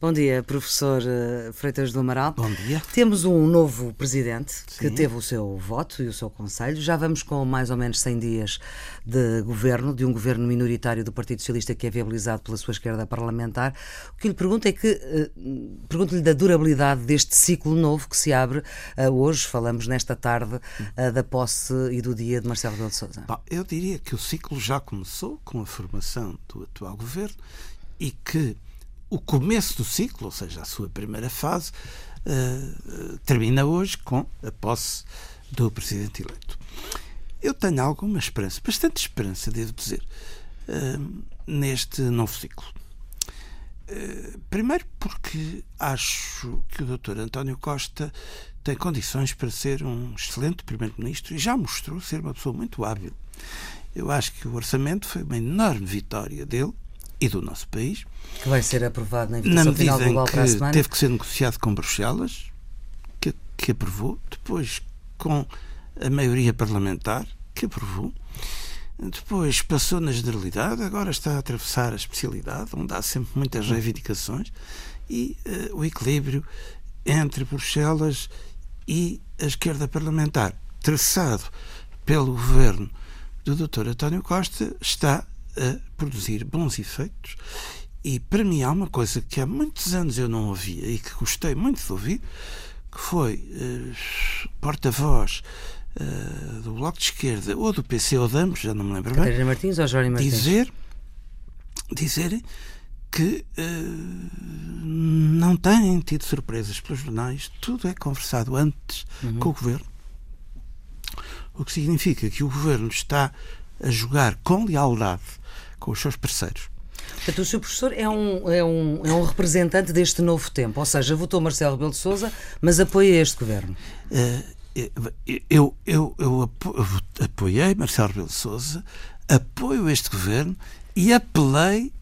Bom dia, professor eh, Freitas do Amaral. Bom dia. Temos um novo presidente Sim. que teve o seu voto e o seu conselho. Já vamos com mais ou menos 100 dias de governo, de um governo minoritário do Partido Socialista que é viabilizado pela sua esquerda parlamentar. O que lhe pergunto é que, uh, pergunto-lhe da durabilidade deste ciclo novo que se abre uh, hoje, falamos nesta tarde da posse e do dia de Marcelo Rebelo de Sousa. Bom, eu diria que o ciclo já começou com a formação do atual governo e que o começo do ciclo, ou seja, a sua primeira fase, uh, termina hoje com a posse do presidente eleito. Eu tenho alguma esperança, bastante esperança, devo dizer, uh, neste novo ciclo. Uh, primeiro porque acho que o Dr. António Costa tem condições para ser um excelente primeiro-ministro e já mostrou ser uma pessoa muito hábil. Eu acho que o orçamento foi uma enorme vitória dele e do nosso país. Que vai ser aprovado na invitação final global para a semana. Teve que ser negociado com Bruxelas, que, que aprovou, depois com a maioria parlamentar, que aprovou. Depois passou na generalidade, agora está a atravessar a especialidade, onde há sempre muitas reivindicações, e uh, o equilíbrio entre Bruxelas e a esquerda parlamentar, traçado pelo governo do Dr. António Costa, está a produzir bons efeitos. E para mim há uma coisa que há muitos anos eu não ouvia e que gostei muito de ouvir, que foi uh, porta-voz uh, do Bloco de Esquerda ou do PC ou de ambos, já não me lembro Catarina bem, Martins ou Jorge Martins? Dizer, dizer que uh, não têm tido surpresas pelos jornais, tudo é conversado antes uhum. com o Governo. O que significa que o Governo está a jogar com lealdade com os seus parceiros. Portanto, o seu professor é um, é, um, é um representante deste novo tempo, ou seja, votou Marcelo Rebelo de Sousa, mas apoia este governo. Uh, eu, eu, eu apoiei Marcelo Rebelo de Sousa, apoio este governo e apelei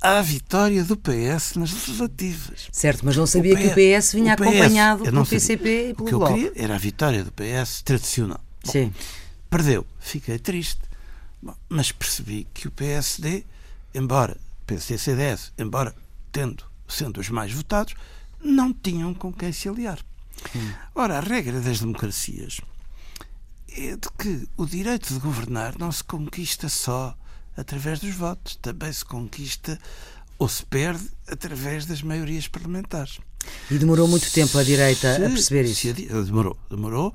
à vitória do PS nas legislativas. Certo, mas não sabia o PS, que o PS vinha o PS, acompanhado pelo PCP e pelo O que eu queria era a vitória do PS tradicional. Bom, Sim. Perdeu. Fiquei triste. Bom, mas percebi que o PSD, embora PSD e CDS, embora tendo, sendo os mais votados, não tinham com quem se aliar. Hum. Ora, a regra das democracias é de que o direito de governar não se conquista só através dos votos, também se conquista ou se perde através das maiorias parlamentares. E demorou muito tempo a direita se, a perceber isso? demorou, demorou.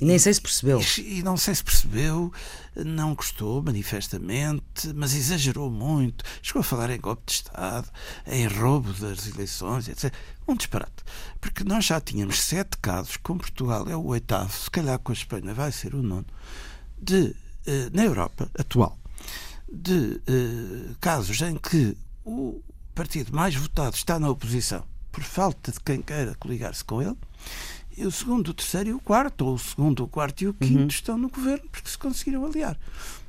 E nem sei se percebeu. E, e, não sei se percebeu, não gostou manifestamente, mas exagerou muito. Chegou a falar em golpe de Estado, em roubo das eleições, etc. Um disparate. Porque nós já tínhamos sete casos, com Portugal é o oitavo, se calhar com a Espanha vai ser o nono, de, eh, na Europa atual, de eh, casos em que o partido mais votado está na oposição por falta de quem queira coligar-se com ele e o segundo, o terceiro e o quarto, ou o segundo, o quarto e o quinto uhum. estão no governo porque se conseguiram aliar.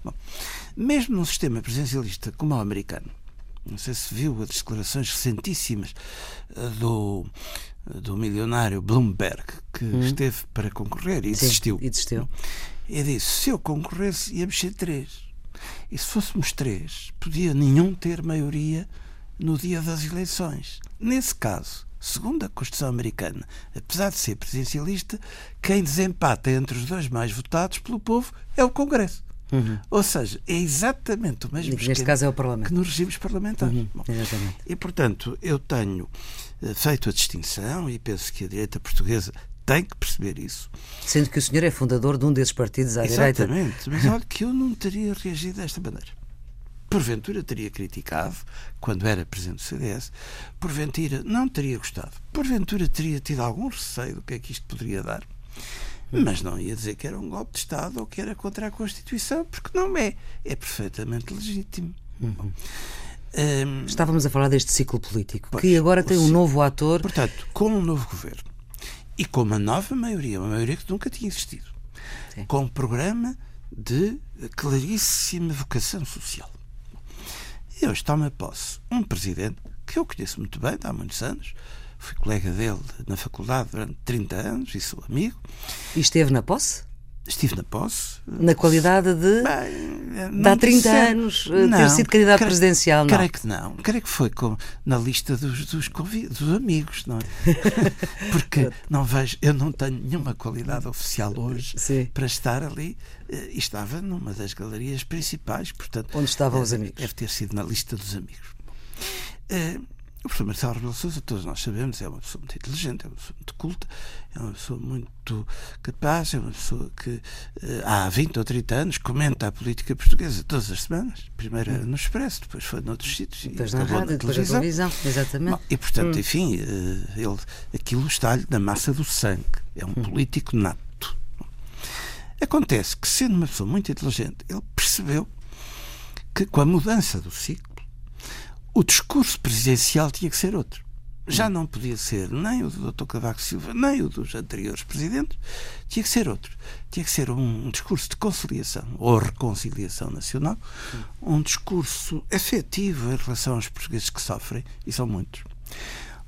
Bom, mesmo num sistema presidencialista como o americano, não sei se viu as declarações recentíssimas eh, do, do milionário Bloomberg, que uhum. esteve para concorrer e desistiu. E desistiu. Ele disse: se eu concorresse, íamos ser três. E se fôssemos três, podia nenhum ter maioria no dia das eleições. Nesse caso, Segundo a Constituição americana, apesar de ser presidencialista, quem desempata entre os dois mais votados pelo povo é o Congresso. Uhum. Ou seja, é exatamente o mesmo Neste caso é o Parlamento. que nos regimes parlamentares. Uhum. Bom, e, portanto, eu tenho uh, feito a distinção e penso que a direita portuguesa tem que perceber isso. Sendo que o senhor é fundador de um desses partidos à exatamente, direita. Exatamente, mas olha que eu não teria reagido desta maneira porventura teria criticado quando era presidente do CDS, porventura não teria gostado, porventura teria tido algum receio do que é que isto poderia dar, mas não ia dizer que era um golpe de Estado ou que era contra a Constituição, porque não é. É perfeitamente legítimo. Uhum. Um, Estávamos a falar deste ciclo político, pois, que agora tem um novo ator. Portanto, com um novo governo e com uma nova maioria, uma maioria que nunca tinha existido, Sim. com um programa de claríssima vocação social. E hoje toma posse um presidente que eu conheço muito bem, há muitos anos, fui colega dele na faculdade durante 30 anos e sou amigo. E esteve na posse? Estive na posse. Na qualidade de. Bem, há 30 anos não, ter sido candidato creio, presidencial, não? Creio que não. Creio que foi com, na lista dos, dos, dos amigos, não é? Porque não vejo, eu não tenho nenhuma qualidade oficial hoje Sim. para estar ali. Eh, e estava numa das galerias principais, portanto. Onde estavam os amigos? Deve ter sido na lista dos amigos. Uh, o professor Marcelo Rebelo Sousa, todos nós sabemos, é uma pessoa muito inteligente, é uma pessoa muito culta, é uma pessoa muito capaz, é uma pessoa que eh, há 20 ou 30 anos comenta a política portuguesa todas as semanas. Primeiro era no Expresso, depois foi noutros sítios. Depois na rádio, depois na televisão. Exatamente. Bom, e, portanto, hum. enfim, eh, ele, aquilo está-lhe na massa do sangue. É um hum. político nato. Acontece que, sendo uma pessoa muito inteligente, ele percebeu que com a mudança do ciclo, o discurso presidencial tinha que ser outro. Já não podia ser nem o do Dr. Cavaco Silva, nem o dos anteriores presidentes, tinha que ser outro. Tinha que ser um, um discurso de conciliação ou reconciliação nacional, um discurso efetivo em relação aos portugueses que sofrem, e são muitos.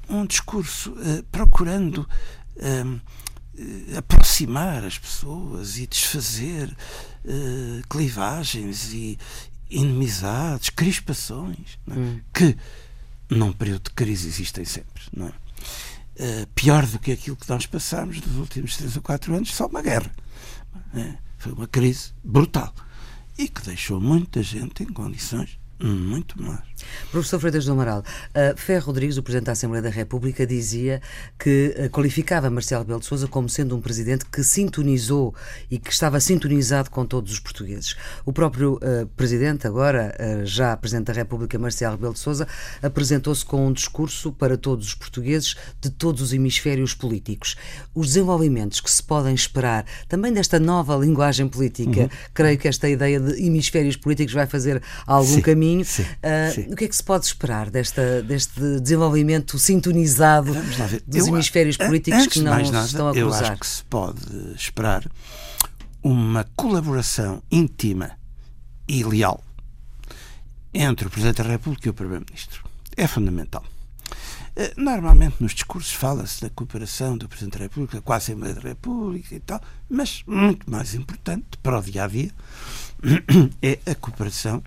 Um discurso uh, procurando uh, aproximar as pessoas e desfazer uh, clivagens e, inimizades, crispações, é? hum. que num período de crise existem sempre, não é? Uh, pior do que aquilo que nós passamos nos últimos três ou quatro anos, só uma guerra. É? Foi uma crise brutal e que deixou muita gente em condições muito mais. Professor Freitas do Amaral, uh, Ferro Rodrigues, o Presidente da Assembleia da República, dizia que uh, qualificava Marcelo Rebelo de Sousa como sendo um Presidente que sintonizou e que estava sintonizado com todos os portugueses. O próprio uh, Presidente, agora já Presidente da República, Marcelo Rebelo de Sousa, apresentou-se com um discurso para todos os portugueses de todos os hemisférios políticos. Os desenvolvimentos que se podem esperar também desta nova linguagem política, uhum. creio que esta ideia de hemisférios políticos vai fazer algum Sim. caminho caminho.Sim, uh, sim. O que é que se pode esperar desta, deste desenvolvimento sintonizado dos eu, hemisférios políticos que não nada, estão a cruzar? Eu acho que se pode esperar uma colaboração íntima e leal entre o Presidente da República e o Primeiro-Ministro. É fundamental. Ah, normalmente nos discursos fala-se da cooperação do Presidente da República com a Assembleia da República e tal, mas muito mais importante para o dia a dia é a cooperação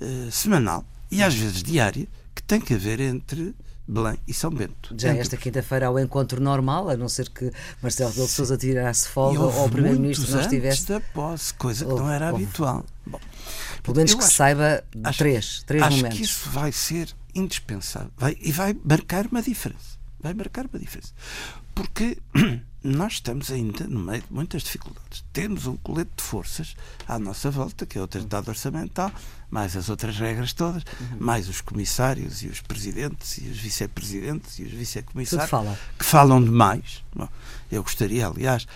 uh, semanal e às vezes diária que tem que haver entre Belém e São Bento. Já esta quinta-feira há o encontro normal, a não ser que Marcelo Rebelo de Sousa tirasse folga ou o Primeiro-Ministro não estivesse. da posse, coisa que não era habitual. Bom, Pelo menos que acho, saiba acho, três, três acho momentos. Acho que isso vai ser indispensável vai, e vai marcar uma diferença. Vai marcar uma diferença. Porque nós estamos ainda no meio de muitas dificuldades. Temos um colete de forças à nossa volta, que é o Tratado Orçamental, mais as outras regras todas, uhum. mais os comissários e os presidentes e os vice-presidentes e os vice-comissários fala. que falam demais. Bom, eu gostaria, aliás,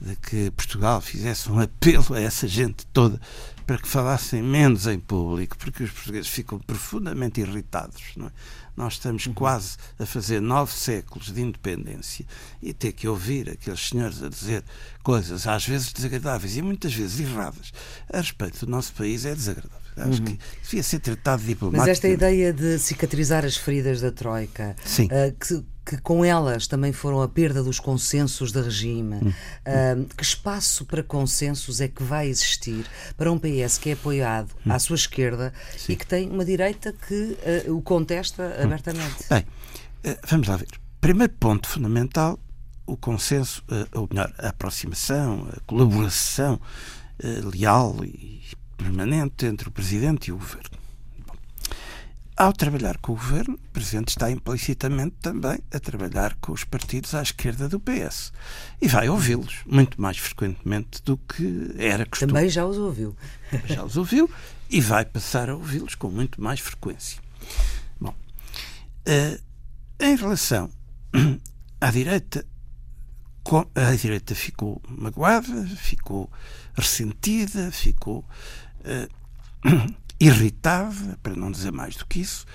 de que Portugal fizesse um apelo a essa gente toda para que falassem menos em público, porque os portugueses ficam profundamente irritados. Não é? Nós estamos uhum. quase a fazer nove séculos de independência e ter que ouvir aqueles senhores a dizer coisas às vezes desagradáveis e muitas vezes erradas a respeito do nosso país é desagradável. Acho uhum. que devia ser tratado diplomaticamente. Mas esta ideia de cicatrizar as feridas da Troika, uh, que, que, com elas também foram a perda dos consensos de regime, uh, que espaço para consensos é que vai existir para um PS que é apoiado uhum. à sua esquerda Sim. e que tem uma direita que uh, o contesta hum. abertamente? Bem, vamos lá ver. Primeiro ponto fundamental, o consenso, ou melhor, a aproximação, a colaboração leal e permanente entre o Presidente e o Governo. Ao trabalhar com o Governo, o Presidente está implicitamente também a trabalhar com os partidos à esquerda do PS. E vai ouvi-los muito mais frequentemente do que era costume. Também já os ouviu. Já os ouviu e vai passar a ouvi-los com muito mais frequência. Bom, uh, em relação à direita, a direita ficou magoada, ficou ressentida, ficou uh, irritada, para não dizer mais do que isso,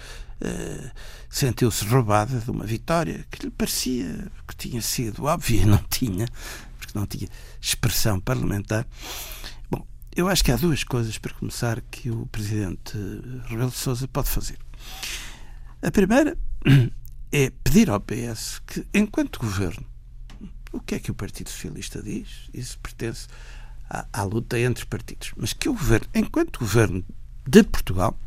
uh, sentiu-se roubada de uma vitória que lhe parecia que tinha sido óbvia não tinha, porque não tinha expressão parlamentar. Bom, eu acho que há duas coisas para começar que o presidente Rebelo de Sousa pode fazer. A primeira é pedir ao PS que, enquanto governo, o que é que o Partido Socialista diz? Isso pertence à, à, luta entre partidos. Mas que o governo, enquanto governo de Portugal,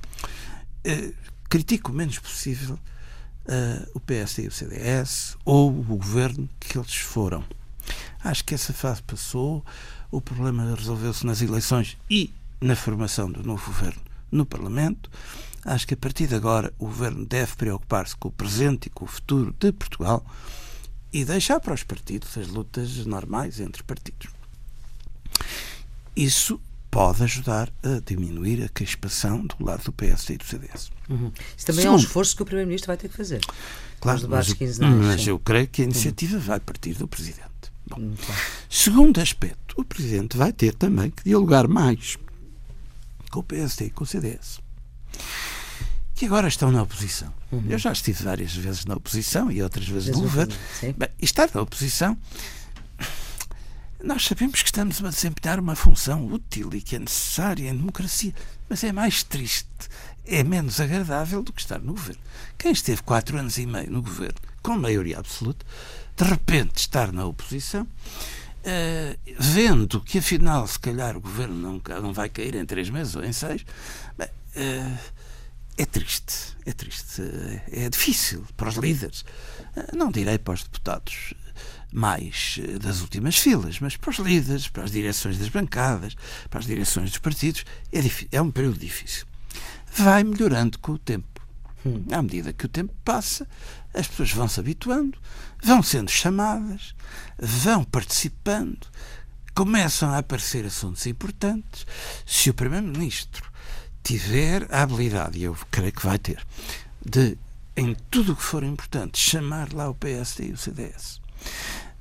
eh, critique o menos possível uh, o PSD e o CDS ou o governo que eles foram. Acho que essa fase passou, o problema resolveu-se nas eleições e na formação do novo governo no Parlamento. Acho que a partir de agora o governo deve preocupar-se com o presente e com o futuro de Portugal e deixar para os partidos as lutas normais entre partidos. Isso pode ajudar a diminuir a crispação do lado do PSD e do CDS. Uhum. Isso também Segundo, é um esforço que o Primeiro-Ministro vai ter que fazer. Claro, mas, mas eu creio que a iniciativa uhum. vai partir do Presidente. Bom, uhum. Segundo aspecto, o Presidente vai ter também que dialogar mais com o PSD e com o CDS, que agora estão na oposição. Uhum. Eu já estive várias vezes na oposição e outras vezes no governo. Estar na oposição nós sabemos que estamos a desempenhar uma função útil e que é necessária em democracia, mas é mais triste, é menos agradável do que estar no governo. Quem esteve quatro anos e meio no governo, com maioria absoluta, de repente estar na oposição, uh, vendo que afinal, se calhar, o governo não, não vai cair em três meses ou em seis, bem, uh, é triste, é triste, é difícil para os líderes, não direi para os deputados mais eh, das últimas filas, mas para os líderes, para as direções das bancadas, para as direções dos partidos, é, é um período difícil. Vai melhorando com o tempo. Hum. À medida que o tempo passa, as pessoas vão se habituando, vão sendo chamadas, vão participando, começam a aparecer assuntos importantes. Se o Primeiro-Ministro tiver a habilidade, e eu creio que vai ter, de, em tudo o que for importante, chamar lá o PSD e o CDS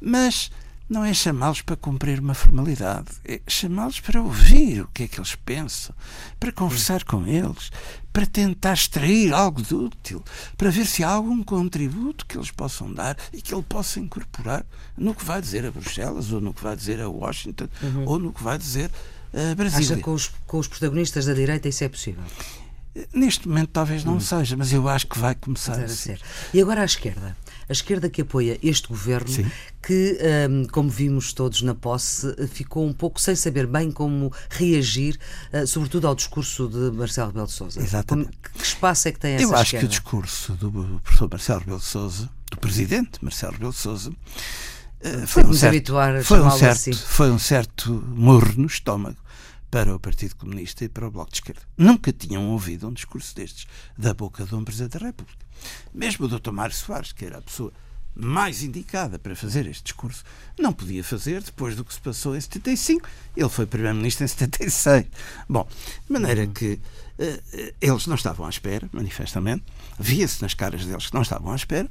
mas não é chamá-los para cumprir uma formalidade, é chamá-los para ouvir o que é que eles pensam, para conversar com eles, para tentar extrair algo de útil, para ver se há algum contributo que eles possam dar e que ele possa incorporar no que vai dizer a Bruxelas, ou no que vai dizer a Washington, uhum. ou no que vai dizer a Brasília. Acha com os, com os protagonistas da direita isso é possível? Neste momento talvez não hum. seja, mas eu acho que vai começar a, ser. E agora à esquerda? A esquerda que apoia este governo, Sim. que, um, como vimos todos na posse, ficou um pouco sem saber bem como reagir, uh, sobretudo ao discurso de Marcelo Rebelo de Sousa. Exatamente. Que espaço é que tem essa Eu acho esquerda? que o discurso do professor Marcelo Rebelo de Sousa, do presidente Marcelo Rebelo de Sousa, uh, foi, um certo, foi, um certo, assim. foi um certo morro no estômago para o Partido Comunista e para o Bloco de Esquerda. Nunca tinham ouvido um discurso destes da boca de um Presidente da República. Mesmo o Dr. Mário Soares, que era a pessoa mais indicada para fazer este discurso, não podia fazer depois do que se passou em 75. Ele foi Primeiro-Ministro em 76. Bom, de maneira que uh, eles não estavam à espera, manifestamente, via-se nas caras deles que não estavam à espera,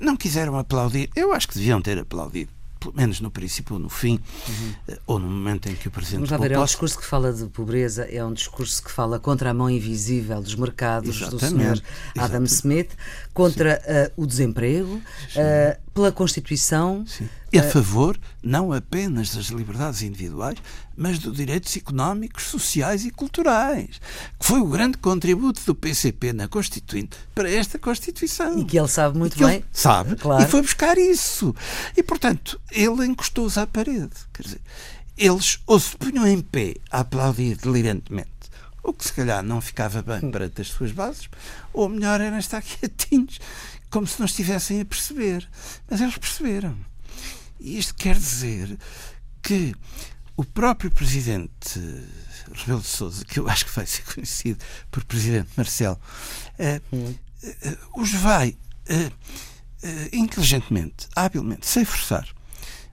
não quiseram aplaudir. Eu acho que deviam ter aplaudido pelo menos no princípio ou no fim, uhum. ou no momento em que o Presidente Vamos lá ver, é um discurso que fala de pobreza, é um discurso que fala contra a mão invisível dos mercados Exatamente. do Sr. Adam Smith, contra uh, o desemprego, uh, pela Constituição. Sim. E a uh, favor não apenas das liberdades individuais, mas dos direitos económicos, sociais e culturais, que foi o grande contributo do PCP na Constituinte para esta Constituição. E que ele sabe muito bem. sabe, claro. e foi buscar isso. E, portanto, ele encostou-se à parede. Quer dizer, eles ou se punham em pé a aplaudir delirantemente, o que se calhar não ficava bem para as suas bases, ou melhor era estar quietinhos, como se não estivessem a perceber. Mas eles perceberam. E isto quer dizer que o próprio presidente Rebelo de Sousa, que eu acho que vai ser conhecido por presidente Marcelo, eh, eh, os vai eh, inteligentemente, habilmente, sem forçar,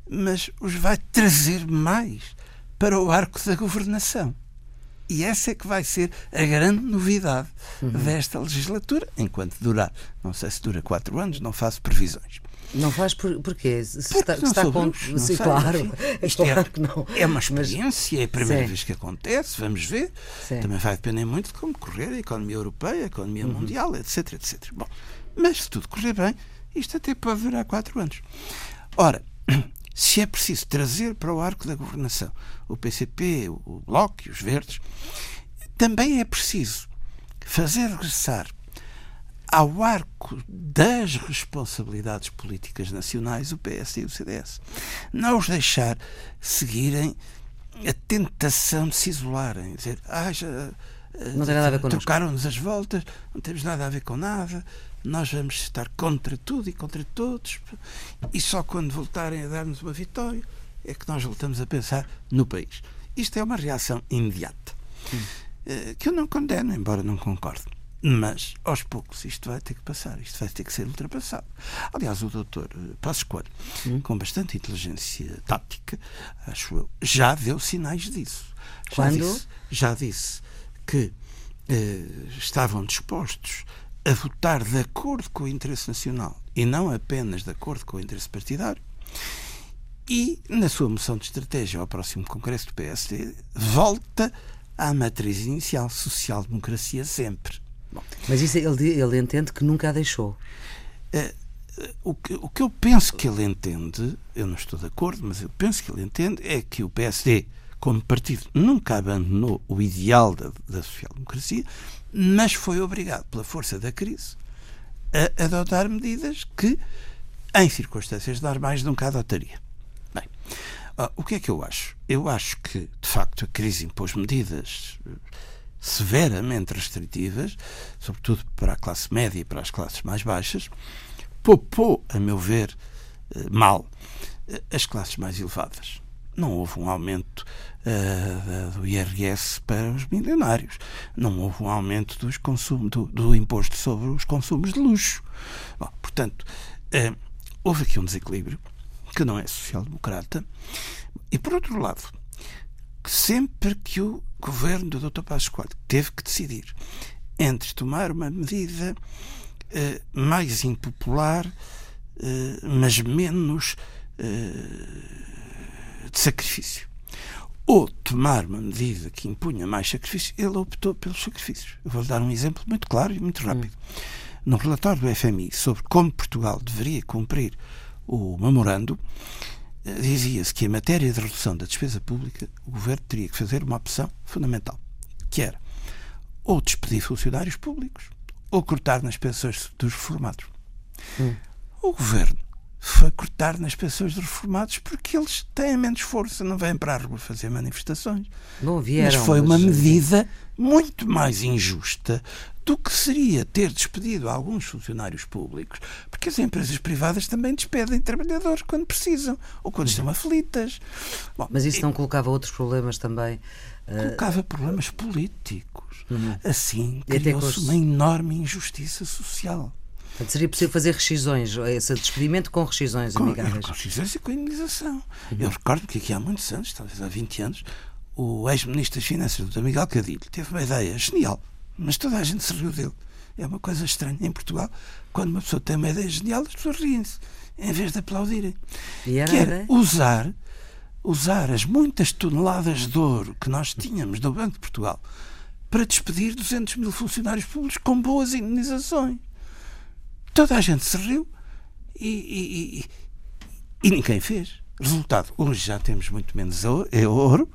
mas os vai trazer mais para o arco da governação. E essa é que vai ser a grande novidade uhum. desta legislatura, enquanto durar. Não sei se dura quatro anos, não faço previsões. Não faz por, porquê? Se Porque está, não está com... Sim, sei, claro. É claro é, que não. É uma experiência, é a primeira Sim. vez que acontece, vamos ver. Sim. Também vai depender muito de como correr a economia europeia, a economia uhum. mundial, etc, etc. Bom, mas se tudo correr bem, isto até pode durar quatro anos. Ora, se é preciso trazer para o arco da governação o PCP, o Bloco e os Verdes, também é preciso fazer regressar ao arco das responsabilidades políticas nacionais o PS e o CDS. Não os deixar seguirem a tentação de se isolarem, dizer, ah, já, não tem nada a ver connosco. Trocaram-nos as voltas, não temos nada a ver com nada, nós vamos estar contra tudo e contra todos, e só quando voltarem a dar-nos uma vitória é que nós voltamos a pensar no país. Isto é uma reação imediata, hum. que eu não condeno, embora não concorde. Mas, aos poucos, isto vai ter que passar, isto vai ter que ser ultrapassado. Aliás, o doutor eh, Passos Coelho, hum. com bastante inteligência tática, acho eu, já deu sinais disso. Já Quando? Disse, já disse que eh, estavam dispostos a votar de acordo com o interesse nacional e não apenas de acordo com o interesse partidário. E, na sua moção de estratégia ao próximo Congresso do PSD, volta à matriz inicial, social-democracia sempre. Mas isso ele, ele entende que nunca a deixou. Eh, o que, o que eu penso que ele entende, eu não estou de acordo, mas eu penso que ele entende, é que o PSD como partido, nunca abandonou o ideal da, da social-democracia, mas foi obrigado, pela força da crise, a adotar medidas que, em circunstâncias normais, nunca adotaria. Bem, o que é que eu acho? Eu acho que, de facto, a crise impôs medidas severamente restritivas, sobretudo para a classe média e para as classes mais baixas, poupou, a meu ver, eh, mal eh, as classes mais elevadas não houve um aumento uh, do IRS para os milionários, não houve um aumento dos consumo, do, do imposto sobre os consumos de luxo. Bom, portanto, uh, houve aqui um desequilíbrio que não é social-democrata. E, por outro lado, sempre que o governo do Dr. Passos Coelho teve que decidir entre tomar uma medida uh, mais impopular, mas menos de sacrifício. Ou tomar uma medida que impunha mais sacrifício, ele optou pelos sacrifícios. Eu vou dar um exemplo muito claro e muito rápido. Hum. No relatório do FMI sobre como Portugal deveria cumprir o memorando, eh, dizia-se que em matéria de redução da despesa pública, o governo teria que fazer uma opção fundamental, que era ou despedir funcionários públicos ou cortar nas pensões dos reformados. Hum. O governo foi cortar nas pensões dos reformados porque eles têm menos força, não vêm para a rua fazer manifestações. Não vieram, mas foi uma medida muito mais injusta do que seria ter despedido alguns funcionários públicos, porque as empresas privadas também despedem trabalhadores quando precisam ou quando estão aflitas. Bom, mas isso não colocava outros problemas também? Eh, colocava problemas políticos. Uhum. Assim criou-se uma enorme injustiça social. Portanto, seria possível fazer rescisões, esse despedimento com rescisões com, amigáveis? Com rescisões e com indenização. Uhum. Eu recordo que aqui há muitos anos, talvez há 20 anos, o ex-ministro das Finanças, Dr. Miguel Cadilho, teve uma ideia genial, mas toda a gente se riu dele. É uma coisa estranha em Portugal, quando uma pessoa tem uma ideia genial, as pessoas riem-se, em vez de aplaudirem. E era que era usar, usar as muitas toneladas de ouro que nós tínhamos do Banco de Portugal para despedir 200 mil funcionários públicos com boas indenizações. Toda a gente se riu e, e, e, e ninguém fez. Resultado, hoje já temos muito menos é ouro.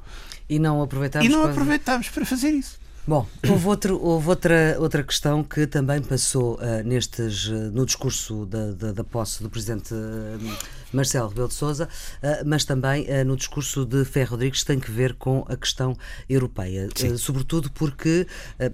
E não aproveitamos, e não aproveitamos para fazer isso. Bom, houve, outro, houve outra, outra questão que também passou uh, nestes, uh, no discurso da, da, da, posse do Presidente uh, Marcelo Rebelo de Sousa, mas também no discurso de Ferro Rodrigues, tem que ver com a questão europeia. sobretudo porque,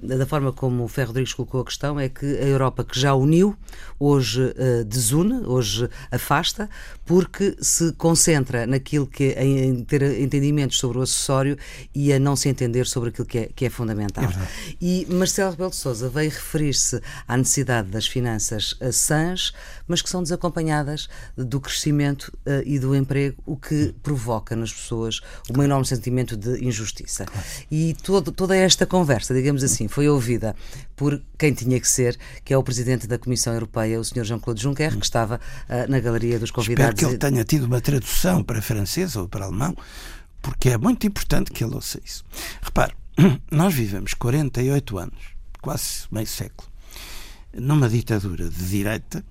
da forma como o Ferro Rodrigues colocou a questão, é que a Europa que já uniu, hoje desune, hoje afasta, porque se concentra naquilo que é em ter entendimentos sobre o acessório e a não se entender sobre aquilo que é, que é fundamental. É e Marcelo Rebelo de Sousa veio referir-se à necessidade das finanças sãs, mas que são desacompanhadas do crescimento uh, e do emprego, o que provoca nas pessoas um enorme sentimento de injustiça. E todo, toda esta conversa, digamos assim, foi ouvida por quem tinha que ser, que é o Presidente da Comissão Europeia, o Sr. Jean-Claude Juncker, que estava uh, na galeria dos convidados. Espero que ele tenha tido uma tradução para francês ou para alemão, porque é muito importante que ele ouça isso. Repare, nós vivemos 48 anos, quase meio século, numa ditadura de direita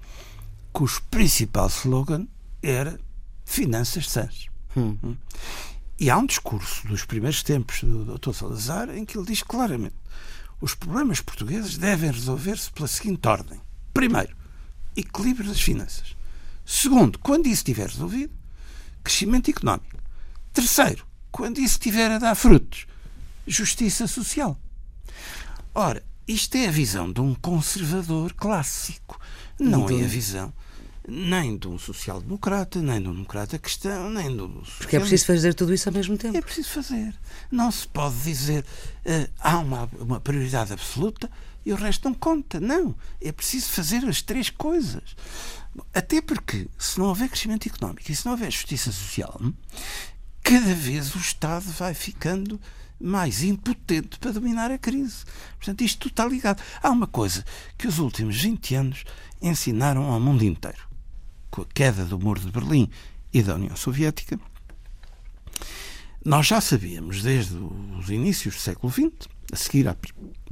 cujo principal slogan era finanças sãs. Hum. hum. E há um discurso dos primeiros tempos do Dr. Salazar em que ele diz claramente os problemas portugueses devem resolver-se pela seguinte ordem. Primeiro, equilíbrio das finanças. Segundo, quando isso estiver resolvido, crescimento económico. Terceiro, quando isso tiver a dar frutos. Justiça social. Ora, isto é a visão de um conservador clássico, não é a visão nem de um social-democrata, nem de um democrata cristão, nem do. Porque é preciso fazer tudo isso ao mesmo tempo. É preciso fazer. Não se pode dizer uh, há uma, uma prioridade absoluta e o resto não conta. Não. É preciso fazer as três coisas. Até porque, se não houver crescimento económico e se não houver justiça social, cada vez o Estado vai ficando mais impotente para dominar a crise. Portanto, isto tudo está ligado. Há uma coisa que os últimos 20 anos ensinaram ao mundo inteiro. Com a queda do muro de Berlim e da União Soviética, nós já sabíamos desde os inícios do século XX, a seguir à,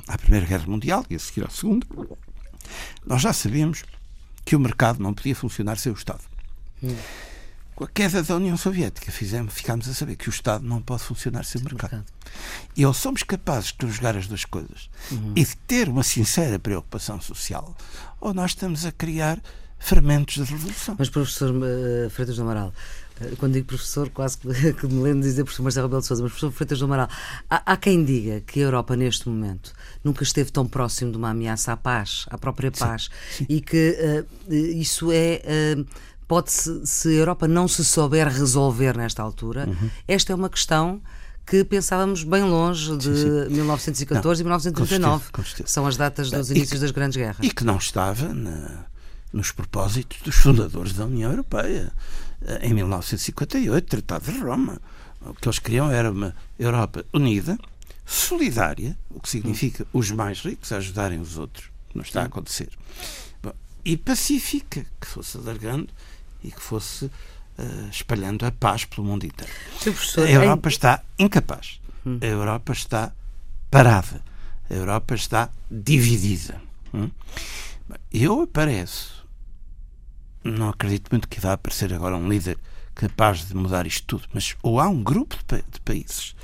à Primeira Guerra Mundial e a seguir à Segunda, nós já sabíamos que o mercado não podia funcionar sem o Estado. Hum. Com a queda da União Soviética, fizemos, ficámos a saber que o Estado não pode funcionar sem o mercado. mercado. E ou somos capazes de conjugar as duas coisas uhum. e de ter uma sincera preocupação social, ou nós estamos a criar fermentos de revolução. Mas, professor uh, Freitas do Amaral, uh, quando digo professor, quase que, que me lembro de dizer professor Marcelo Rebelo de Sousa, mas professor Freitas do Amaral, há, há, quem diga que a Europa, neste momento, nunca esteve tão próximo de uma ameaça à paz, à própria paz, sim, sim. e que uh, isso é pode -se, a Europa não se souber resolver nesta altura, uhum. esta é uma questão que pensávamos bem longe de sim, sim. 1914 não, e 1939. Com certeza, com São as datas dos inícios que, das grandes guerras. E que não estava na, nos propósitos dos fundadores da União Europeia. Eh, em 1958, Tratado de Roma. O que eles queriam era uma Europa unida, solidária, o que significa os mais ricos ajudarem os outros. Não está a acontecer. Bom, e pacífica, que fosse alargando e que fosse uh, espalhando a paz pelo mundo inteiro. a Europa está incapaz. Hum. A Europa está parada. A Europa está dividida. Hum? Eu apareço. Não acredito muito que vá aparecer agora um líder capaz de mudar isto tudo, mas ou há um grupo de, pa de países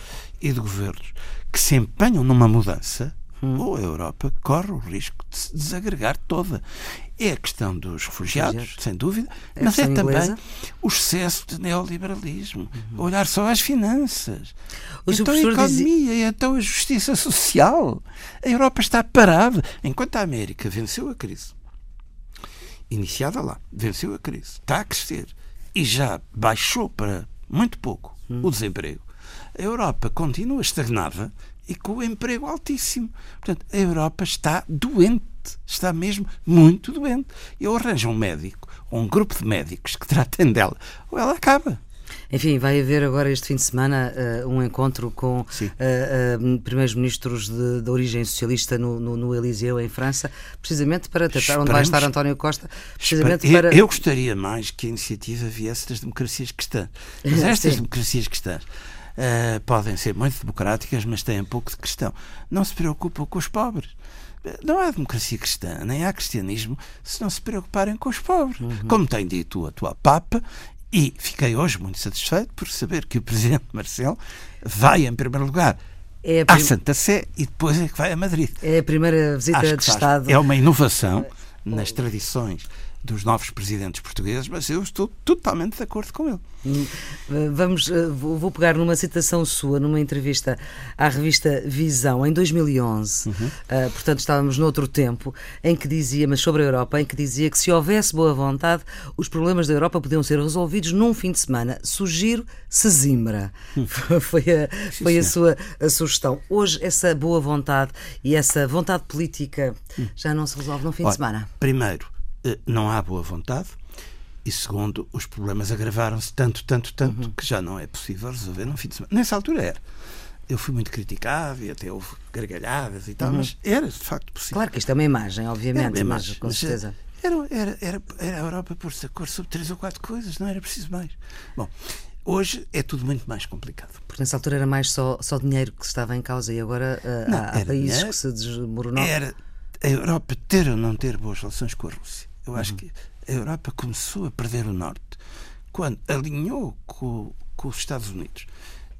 e de governos que se empenham numa mudança, hum. ou a Europa corre o risco de se desagregar toda. É a questão dos refugiados, refugiados. sem dúvida, é mas é também o excesso de neoliberalismo. Uhum. Olhar só às finanças. O então a economia, dizia... então a justiça social. A Europa está parada. Enquanto a América venceu a crise, iniciada lá, venceu a crise, está a crescer e já baixou para muito pouco uhum. o desemprego, a Europa continua estagnada e com o emprego altíssimo. Portanto, a Europa está doente está mesmo muito doente. Eu arranjo um médico, ou um grupo de médicos que tratem dela, ou ela acaba. Enfim, vai haver agora este fim de semana uh, um encontro com uh, uh, primeiros ministros de, de origem socialista no, no, no, Eliseu, em França, precisamente para tentar, Esperamos, onde vai estar António Costa, precisamente espera, para... Eu, eu, gostaria mais que a iniciativa viesse das democracias cristãs. Mas estas democracias cristãs podem ser muito democráticas, mas têm um pouco de cristão. Não se preocupam com os pobres. Não há democracia cristã, nem há cristianismo se não se preocuparem com os pobres. Uhum. Como tem dito o atual Papa, e fiquei hoje muito satisfeito por saber que o Presidente Marcelo vai, em primeiro lugar, é prim... à Santa Sé e depois é que vai a Madrid. É a primeira visita de Estado. É uma inovação nas tradições dos novos presidentes portugueses, mas eu estou totalmente de acordo com ele. Hum, vamos, eh, vou pegar numa citação sua, numa entrevista à revista Visão, em 2011, uhum. uh, portanto estávamos noutro tempo, em que dizia, mas sobre a Europa, em que dizia que se houvesse boa vontade, os problemas da Europa podiam ser resolvidos num fim de semana. Sugiro Sesimbra. Hum. foi a, foi a sua a sugestão. Hoje, essa boa vontade e essa vontade política hum. já não se resolve num fim Olha, de semana? Primeiro, eh, não há boa vontade e segundo, os problemas agravaram-se tanto, tanto, tanto uhum. que já não é possível resolver num fim de semana. Nessa altura era. Eu fui muito criticado e até houve gargalhadas e tal, uhum. mas era de facto possível. Claro que isto é uma imagem, obviamente, uma imagem, mas, com certeza. Era, era, era, era a Europa pôr-se a cor sobre três ou quatro coisas, não era preciso mais. Bom, Hoje é tudo muito mais complicado. Porque nessa altura era mais só, só dinheiro que estava em causa e agora uh, não, há, há países dinheiro, que se desmoronaram. Era a Europa ter ou não ter boas relações com a Rússia. Eu acho uhum. que a Europa começou a perder o norte quando alinhou com, com os Estados Unidos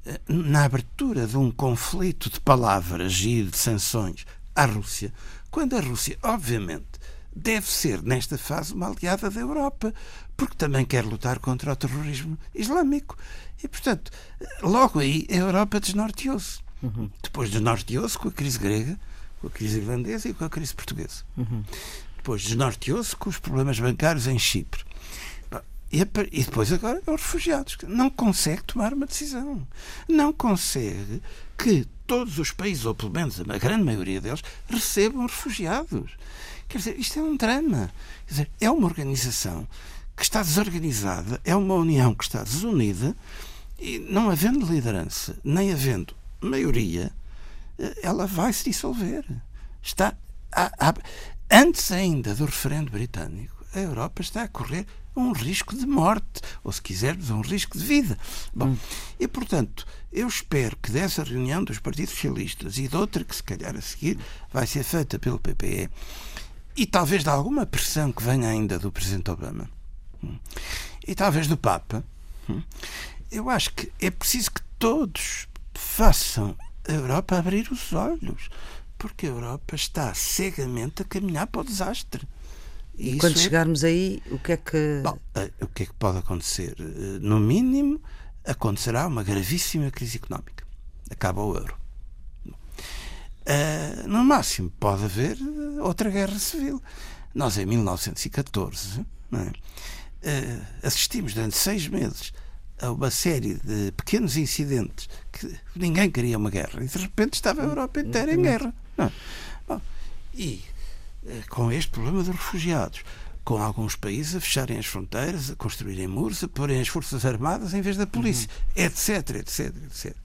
eh, na abertura de um conflito de palavras e de sanções à Rússia, quando a Rússia, obviamente, deve ser, nesta fase, uma aliada da Europa, porque também quer lutar contra o terrorismo islâmico. E, portanto, logo aí a Europa desnorteou-se. Uhum. Depois desnorteou-se com a crise grega, com a crise irlandesa e com a crise portuguesa. Uhum. Depois desnorteou-se com os problemas bancários em Chipre. E depois agora os refugiados. Não consegue tomar uma decisão. Não consegue que todos os países, ou pelo menos a grande maioria deles, recebam refugiados. Quer dizer, isto é um drama. Quer dizer, é uma organização que está desorganizada, é uma união que está desunida e não havendo liderança, nem havendo maioria, eh, ela vai se dissolver. Está a, a, antes ainda do referendo britânico, a Europa está a correr um risco de morte, ou se quisermos, um risco de vida. Bom, hum. e portanto, eu espero que dessa reunião dos partidos socialistas e de outra que se calhar a seguir vai ser feita pelo PPE e talvez de alguma pressão que venha ainda do Presidente Obama hum, e talvez do Papa, hum, eu acho que é preciso que todos façam a Europa abrir os olhos, porque a Europa está cegamente a caminhar para o desastre. E quando é... chegarmos aí, o que é que. Bom, eh, o que é que pode acontecer? Eh, no mínimo, acontecerá uma gravíssima crise económica. Acaba o euro. Uh, no máximo, pode haver outra guerra civil. Nós, em 1914, é? uh, assistimos durante seis meses a uma série de pequenos incidentes que ninguém queria uma guerra e de repente estava a Europa inteira em guerra. Bom, e eh, com este problema dos refugiados, com alguns países a fecharem as fronteiras, a construírem muros, a porem as forças armadas em vez da polícia, uhum. etc, etc, etc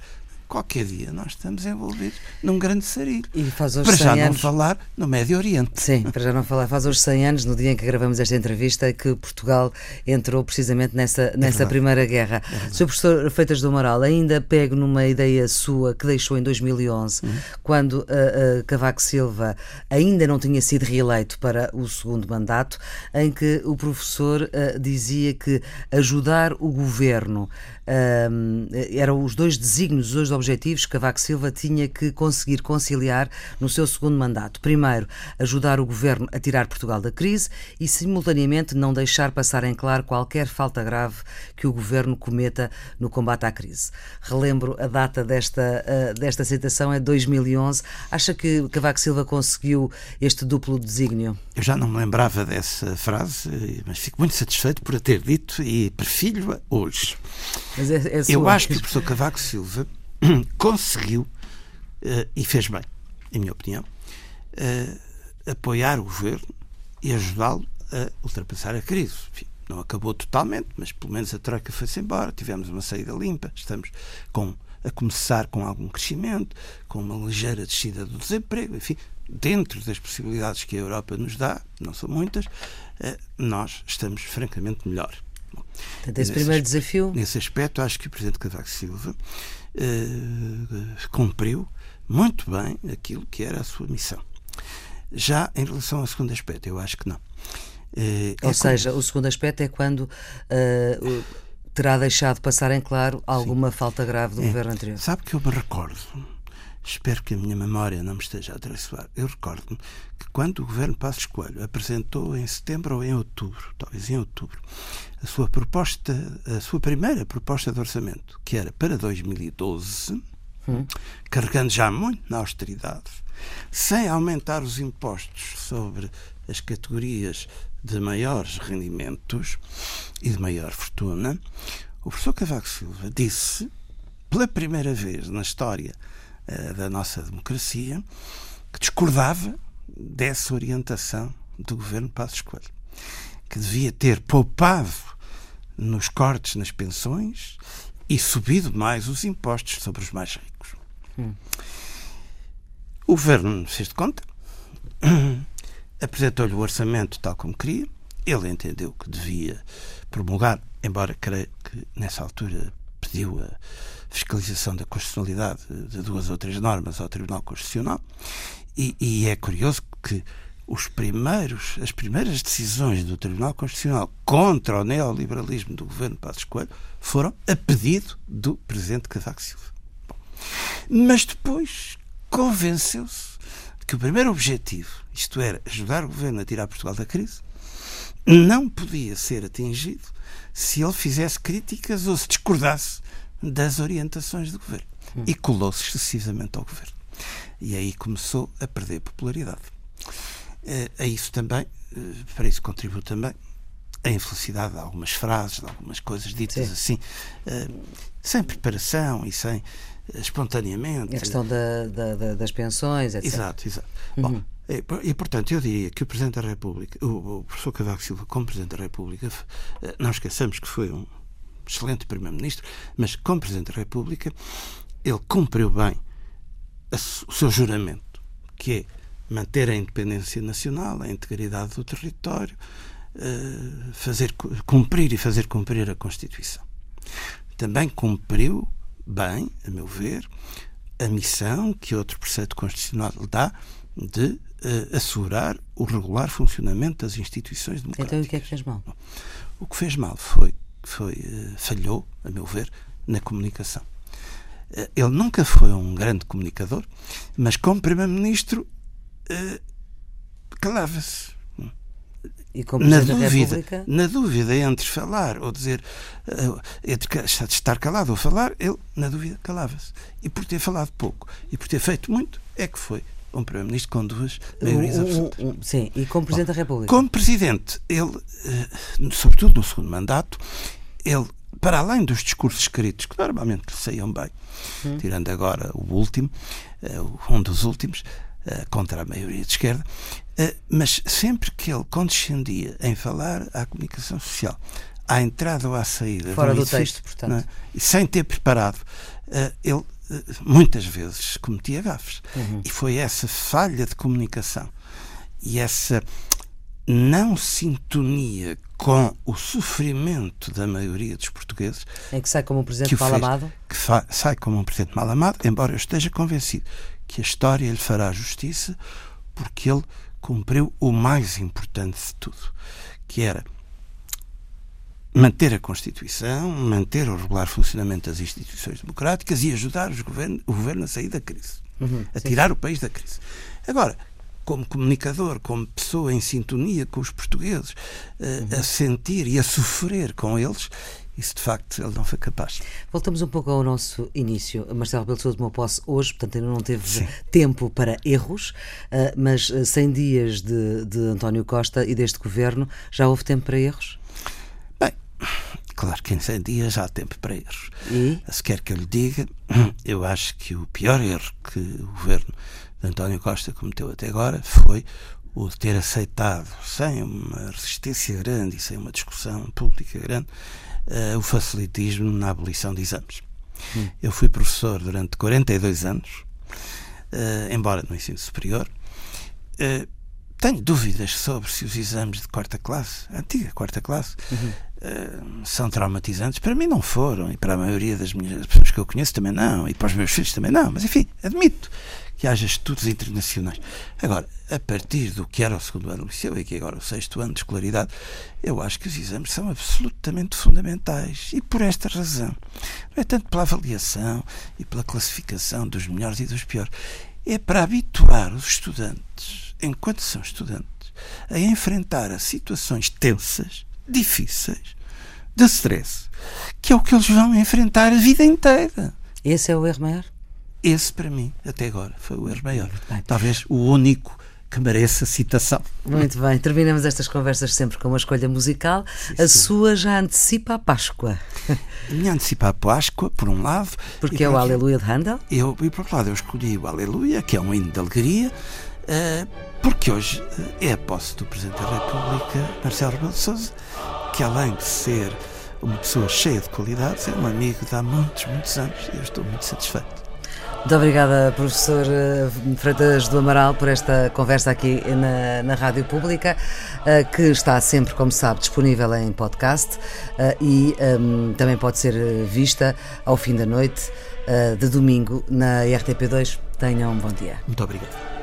qualquer dia nós estamos envolvidos num grande sarilho. E faz para já anos... não falar no Médio Oriente. Sim, para já não falar. Faz hoje 100 anos, no dia em que gravamos esta entrevista, que Portugal entrou precisamente nessa, é nessa Primeira Guerra. É Sr. Professor Feitas do Moral, ainda pego numa ideia sua que deixou em 2011, uhum. quando uh, uh, Cavaco Silva ainda não tinha sido reeleito para o segundo mandato, em que o professor uh, dizia que ajudar o governo eram os dois desígnios, os dois objetivos que Cavaco Silva tinha que conseguir conciliar no seu segundo mandato. Primeiro, ajudar o governo a tirar Portugal da crise e, simultaneamente, não deixar passar em claro qualquer falta grave que o governo cometa no combate à crise. Relembro a data desta, uh, desta citação é 2011. Acha que Cavaco Silva conseguiu este duplo desígnio? Eu já não me lembrava dessa frase, mas fico muito satisfeito por a ter dito e prefiro-a hoje. É, é Eu acho que o professor Cavaco Silva conseguiu, uh, e fez bem, em minha opinião, uh, apoiar o governo e ajudá-lo a ultrapassar a crise. Enfim, não acabou totalmente, mas pelo menos a troca foi-se embora, tivemos uma saída limpa, estamos com, a começar com algum crescimento, com uma ligeira descida do desemprego, enfim, dentro das possibilidades que a Europa nos dá, não são muitas, uh, nós estamos francamente melhor. Portanto, esse primeiro desafio. Nesse aspecto, acho que o Presidente Cavaco Silva uh, cumpriu muito bem aquilo que era a sua missão. Já em relação ao segundo aspecto, eu acho que não. Uh, Ou é seja, como... o segundo aspecto é quando uh, terá deixado passar em claro alguma Sim. falta grave do é. governo anterior. Sabe que eu me recordo espero que a minha memória não me esteja a traiçoar. Eu recordo-me que quando o governo Passos Coelho apresentou em setembro ou em outubro, talvez em outubro, a sua proposta, a sua primeira proposta de orçamento, que era para 2012, hum. carregando já muito na austeridade, sem aumentar os impostos sobre as categorias de maiores rendimentos e de maior fortuna, o professor Cavaco Silva disse, pela primeira vez na história da nossa democracia, que discordava dessa orientação do governo Passos Coelho, que devia ter poupado nos cortes nas pensões e subido mais os impostos sobre os mais ricos. Hum. O governo fez de conta, apresentou-lhe o orçamento tal como queria, ele entendeu que devia promulgar, embora creio que nessa altura pediu a fiscalização da constitucionalidade de duas ou três normas ao Tribunal Constitucional, e, e é curioso que os primeiros, as primeiras decisões do Tribunal Constitucional contra o neoliberalismo do governo Passos Coelho foram a pedido do presidente Cavaco Silva. Bom, mas depois convenceu-se que o primeiro objetivo, isto era ajudar o governo a tirar Portugal da crise, não podia ser atingido se ele fizesse críticas ou se discordasse das orientações do governo. E colou-se excessivamente ao governo. E aí começou a perder popularidade. Uh, a isso também, uh, para isso contribuiu também a infelicidade de algumas frases, de algumas coisas ditas Sim. assim, uh, sem preparação e sem espontaneamente. A questão da, da, das pensões, etc. Exato, exato. Uhum. Bom, e, e, portanto, eu diria que o Presidente da República, o, o professor Cavaco Silva, como Presidente da República, não esqueçamos que foi um excelente Primeiro-Ministro, mas como Presidente da República, ele cumpriu bem o seu juramento, que é manter a independência nacional, a integridade do território, eh, fazer cumprir e fazer cumprir a Constituição. Também cumpriu bem, a meu ver, a missão que outro preceito constitucional lhe dá de uh, assegurar o regular funcionamento das instituições democráticas. Então, o que é que fez mal? O que fez mal foi, foi uh, falhou, a meu ver, na comunicação. Uh, ele nunca foi um grande comunicador, mas como Primeiro-Ministro calava-se. E como na dúvida, República... na dúvida entre falar ou dizer, entre estar calado ou falar, ele, na dúvida, calava-se. E por ter falado pouco e por ter feito muito, é que foi um Primeiro-Ministro com duas maiorias absolutas. Um, um, sim, e como Presidente Bom, da República? Como Presidente, ele, eh, sobretudo no segundo mandato, ele, para além dos discursos escritos, que normalmente lhe saíam bem, hum. tirando agora o último, eh, um dos últimos, eh, contra a maioria de esquerda, mas sempre que ele condescendia em falar à comunicação social, à entrada ou à saída. Fora do texto, portanto. É? sem ter preparado, ele muitas vezes cometia gafes. Uhum. E foi essa falha de comunicação e essa não sintonia com o sofrimento da maioria dos portugueses. Em que sai como um presidente mal amado? Que sai como um presidente mal amado, embora eu esteja convencido que a história lhe fará justiça, porque ele cumpriu o mais importante de tudo, que era manter a Constituição, manter o regular funcionamento das instituições democráticas e ajudar governo, o governo a sair da crise, uhum, a tirar o país da crise. Agora, como comunicador, como pessoa em sintonia com os portugueses, uhum. a sentir e a sofrer com eles, isso de facto ele não foi capaz. Voltamos um pouco ao nosso início. Marcelo Rebelo de Sousa tomou posse hoje, portanto ainda não teve Sim. tempo para erros, eh, mas 100 eh, dias de, de António Costa e deste governo, já houve tempo para erros? Claro que em 100 dias já há tempo para erros. E? Se quer que eu lhe diga, eu acho que o pior erro que o governo de António Costa cometeu até agora foi o de ter aceitado, sem uma resistência grande e sem uma discussão pública grande, uh, o facilitismo na abolição de exames. Hum. Eu fui professor durante 42 anos, uh, embora no ensino superior. Uh, tenho dúvidas sobre se os exames de quarta classe, antiga quarta classe, uhum. Uh, são traumatizantes. Para mim não foram, e para a maioria das minhas pessoas que eu conheço também não, e para os meus filhos também não. Mas enfim, admito que haja estudos internacionais. Agora, a partir do que era o segundo ano do liceu e que agora o sexto ano de escolaridade, eu acho que os exames são absolutamente fundamentais. E por esta razão, não é tanto pela avaliação e pela classificação dos melhores e dos piores, é para habituar os estudantes enquanto são estudantes, a enfrentar a situações tensas, difíceis, de stress, que é o que eles vão enfrentar a vida inteira. Esse é o erro maior? Esse, para mim, até agora, foi o erro maior. Talvez o único que mereça citação. Muito bem, terminamos estas conversas sempre com uma escolha musical. Sim, a sim. sua já antecipa a Páscoa. A minha antecipa a Páscoa, por um lado. Porque é o Aleluia de Handel? Eu, e por outro lado, eu escolhi o Aleluia, que é um hino de alegria, porque hoje eh, é a posse do Presidente da República, Marcelo Rebelo de Sousa, que além de ser uma pessoa cheia de qualidades, é um amigo de há muitos, muitos anos e eu estou muito satisfeito. Muito obrigada, professor eh, Freitas do Amaral, por esta conversa aqui na, na Rádio Pública, que está sempre, como sabe, disponível em podcast e um, também pode ser vista ao fim da noite de domingo na RTP2. Tenham um bom dia. Muito obrigado.